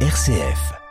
RCF.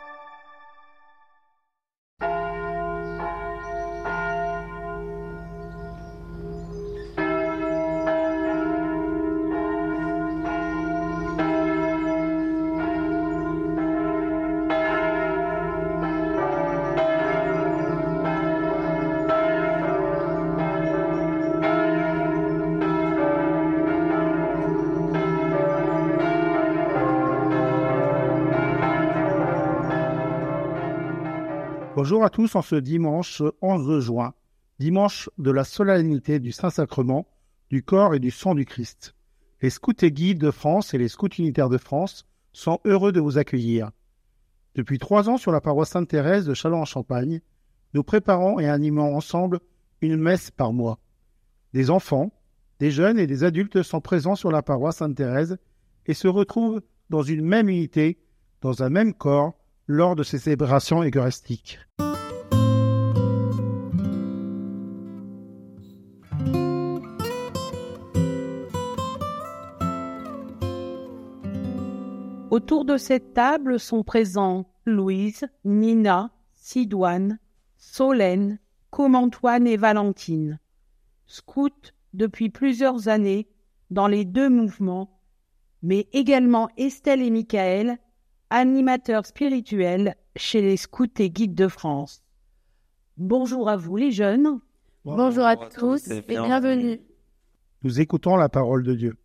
Bonjour à tous en ce dimanche 11 juin, dimanche de la solennité du Saint-Sacrement, du corps et du sang du Christ. Les scouts et guides de France et les scouts unitaires de France sont heureux de vous accueillir. Depuis trois ans sur la paroisse Sainte-Thérèse de Châlons-en-Champagne, nous préparons et animons ensemble une messe par mois. Des enfants, des jeunes et des adultes sont présents sur la paroisse Sainte-Thérèse et se retrouvent dans une même unité, dans un même corps, lors de ces célébrations eucharistiques. Autour de cette table sont présents Louise, Nina, Sidoine, Solène, Comme-Antoine et Valentine, scouts depuis plusieurs années dans les deux mouvements, mais également Estelle et Michael, animateurs spirituels chez les scouts et guides de France. Bonjour à vous les jeunes. Bonjour, à, tous et bienvenue. Nous écoutons la parole de Dieu.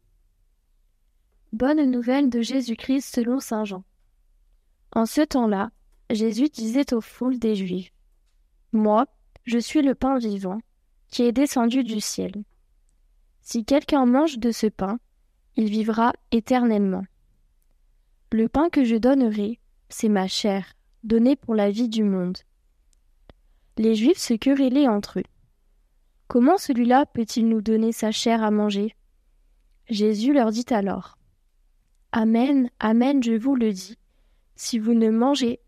Bonne nouvelle de Jésus-Christ selon Saint Jean. En ce temps-là, Jésus disait aux foules des Juifs Moi, je suis le pain vivant, qui est descendu du ciel. Si quelqu'un mange de ce pain, il vivra éternellement. Le pain que je donnerai, c'est ma chair, donnée pour la vie du monde. Les Juifs se querellaient entre eux. Comment celui-là peut-il nous donner sa chair à manger? Jésus leur dit alors Amen, Amen, je vous le dis. Si vous ne mangez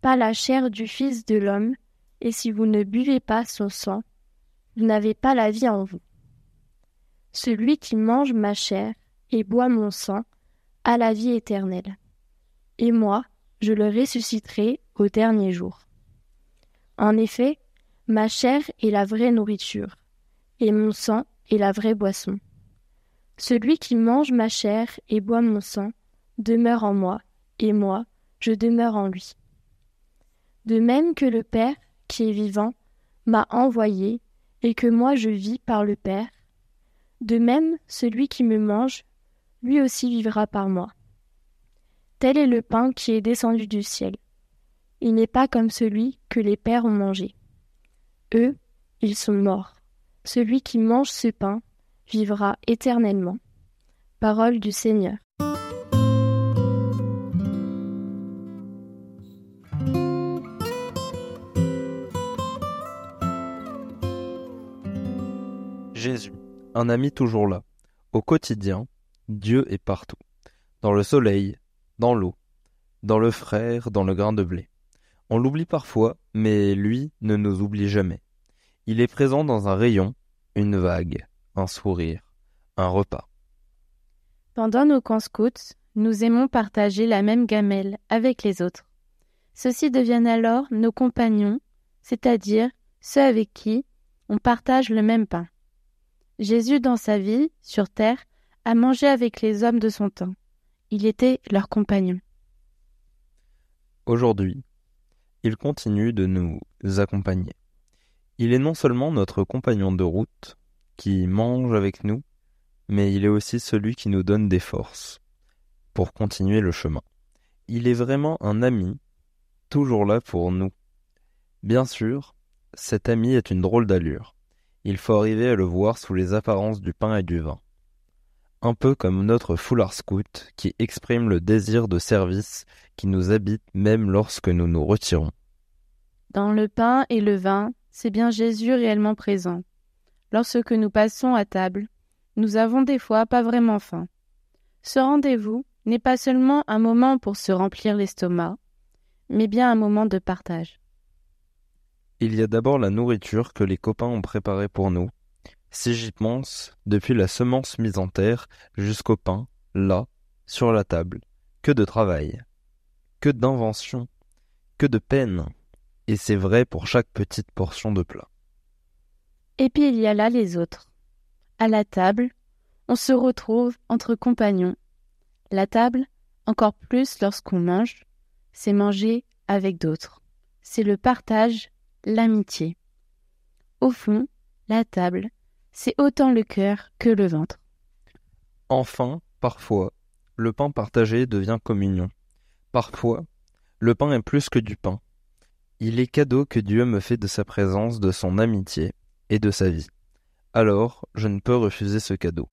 pas la chair du Fils de l'homme, et si vous ne buvez pas son sang, vous n'avez pas la vie en vous. Celui qui mange ma chair et boit mon sang a la vie éternelle et moi, je le ressusciterai au dernier jour. En effet, ma chair est la vraie nourriture, et mon sang est la vraie boisson. Celui qui mange ma chair et boit mon sang demeure en moi, et moi, je demeure en lui. De même que le Père, qui est vivant, m'a envoyé, et que moi je vis par le Père, de même celui qui me mange, lui aussi vivra par moi. Tel est le pain qui est descendu du ciel. Il n'est pas comme celui que les pères ont mangé. Eux, ils sont morts. Celui qui mange ce pain vivra éternellement. Parole du Seigneur. Jésus, un ami toujours là. Au quotidien, Dieu est partout. Dans le soleil, dans l'eau, dans le frère, dans le grain de blé. On l'oublie parfois, mais lui ne nous oublie jamais. Il est présent dans un rayon, une vague, un sourire, un repas. Pendant nos camps scouts, nous aimons partager la même gamelle avec les autres. Ceux-ci deviennent alors nos compagnons, c'est-à-dire ceux avec qui on partage le même pain. Jésus, dans sa vie, sur terre, a mangé avec les hommes de son temps. Il était leur compagnon. Aujourd'hui, il continue de nous accompagner. Il est non seulement notre compagnon de route, qui mange avec nous, mais il est aussi celui qui nous donne des forces pour continuer le chemin. Il est vraiment un ami, toujours là pour nous. Bien sûr, cet ami est une drôle d'allure. Il faut arriver à le voir sous les apparences du pain et du vin un peu comme notre foulard scout qui exprime le désir de service qui nous habite même lorsque nous nous retirons. Dans le pain et le vin, c'est bien Jésus réellement présent. Lorsque nous passons à table, nous avons des fois pas vraiment faim. Ce rendez-vous n'est pas seulement un moment pour se remplir l'estomac, mais bien un moment de partage. Il y a d'abord la nourriture que les copains ont préparée pour nous, si j'y pense, depuis la semence mise en terre jusqu'au pain, là, sur la table, que de travail. que d'inventions, que de peines, et c'est vrai pour chaque petite portion de plat. Et puis il y a là les autres. À la table, on se retrouve entre compagnons. La table, encore plus lorsqu'on mange, c'est manger avec d'autres. C'est le partage, l'amitié. Au fond, la table, c'est autant le cœur que le ventre. Enfin, parfois, le pain partagé devient communion. Parfois, le pain est plus que du pain. Il est cadeau que Dieu me fait de sa présence, de son amitié et de sa vie. Alors, je ne peux refuser ce cadeau.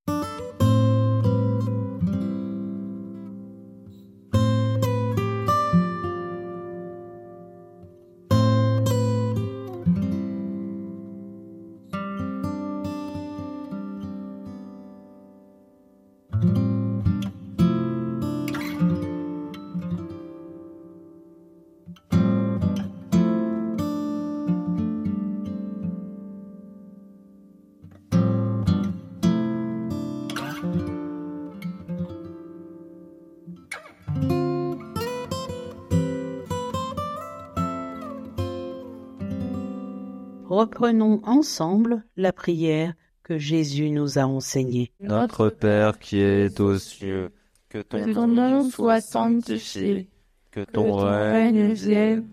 Reprenons ensemble la prière que Jésus nous a enseignée. Notre Père qui es aux cieux, que ton, nom soit sanctifié, que ton règne vienne,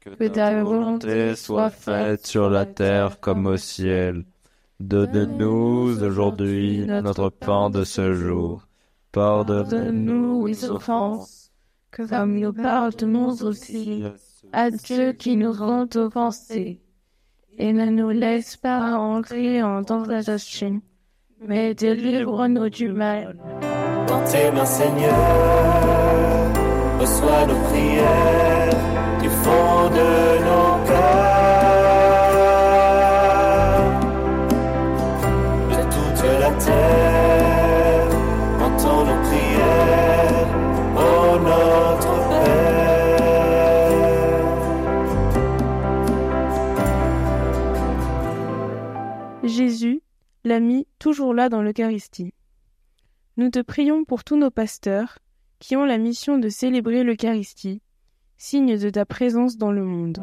que ta volonté soit faite sur la terre comme au ciel. Donne-nous aujourd'hui notre pain de ce jour. Pardonne-nous les offenses, comme nous pardonnons aussi à ceux qui nous ont offensés et ne nous laisse pas entrer en tentation, mais délivre-nous du mal. Dans tes mains, Seigneur, reçois nos prières du fond de nos Jésus l'a mis toujours là dans l'Eucharistie. Nous te prions pour tous nos pasteurs qui ont la mission de célébrer l'Eucharistie, signe de ta présence dans le monde.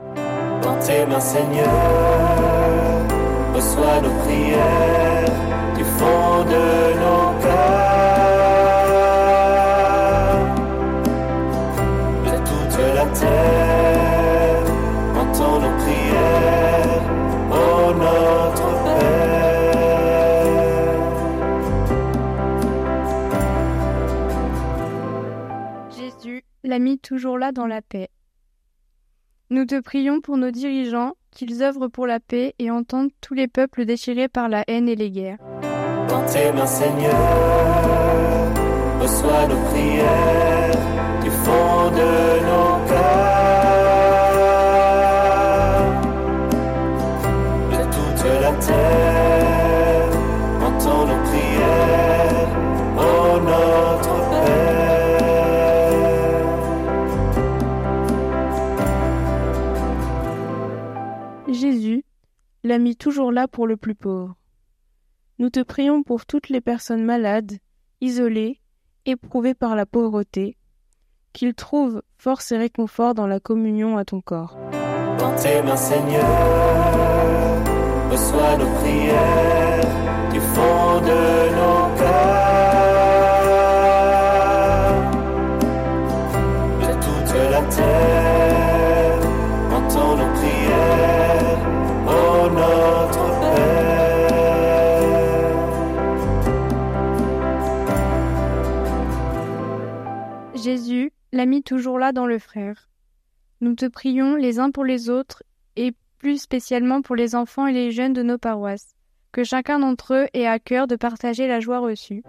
Toujours là dans la paix. Nous te prions pour nos dirigeants, qu'ils œuvrent pour la paix et entendent tous les peuples déchirés par la haine et les guerres. Pour le plus pauvre. Nous te prions pour toutes les personnes malades, isolées, éprouvées par la pauvreté, qu'ils trouvent force et réconfort dans la communion à ton corps. Jésus l'a mis toujours là dans le frère. Nous te prions les uns pour les autres et plus spécialement pour les enfants et les jeunes de nos paroisses, que chacun d'entre eux ait à cœur de partager la joie reçue.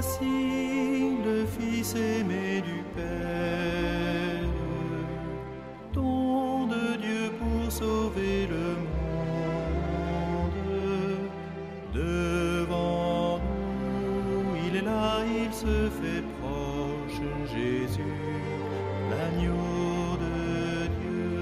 Voici le Fils aimé du Père, don de Dieu pour sauver le monde. Devant nous, il est là, il se fait proche, Jésus, l'agneau de Dieu.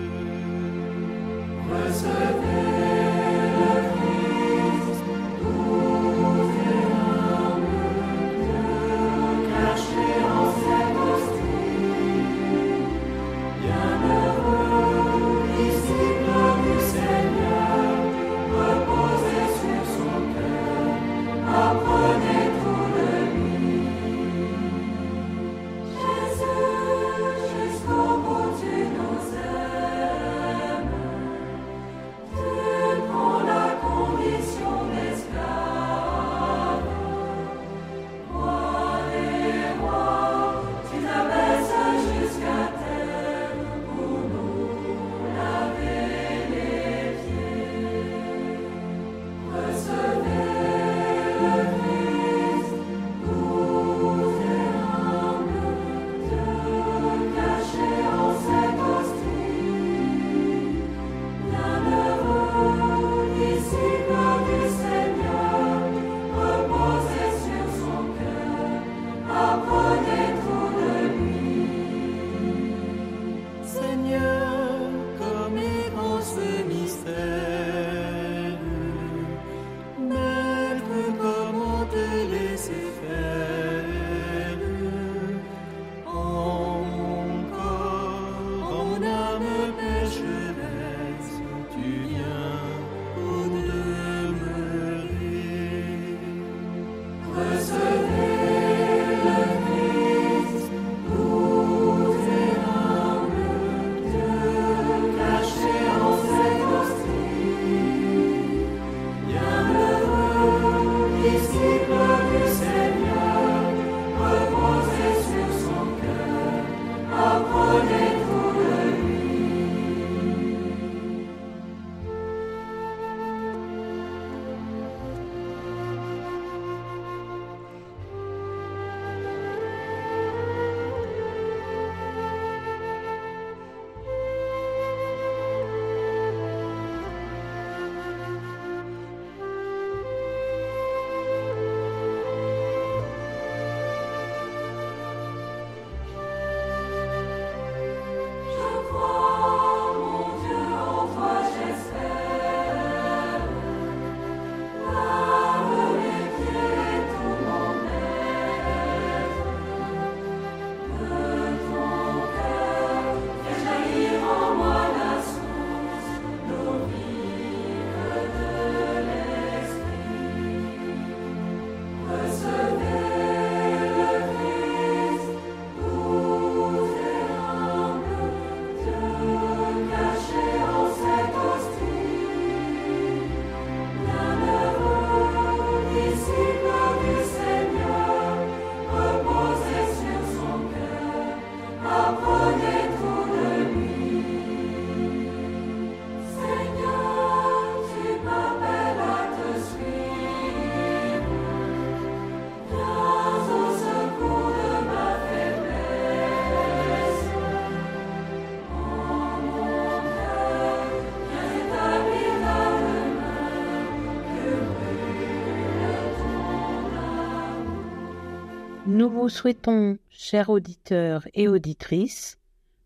Nous vous souhaitons, chers auditeurs et auditrices,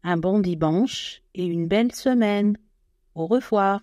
un bon dimanche et une belle semaine. Au revoir.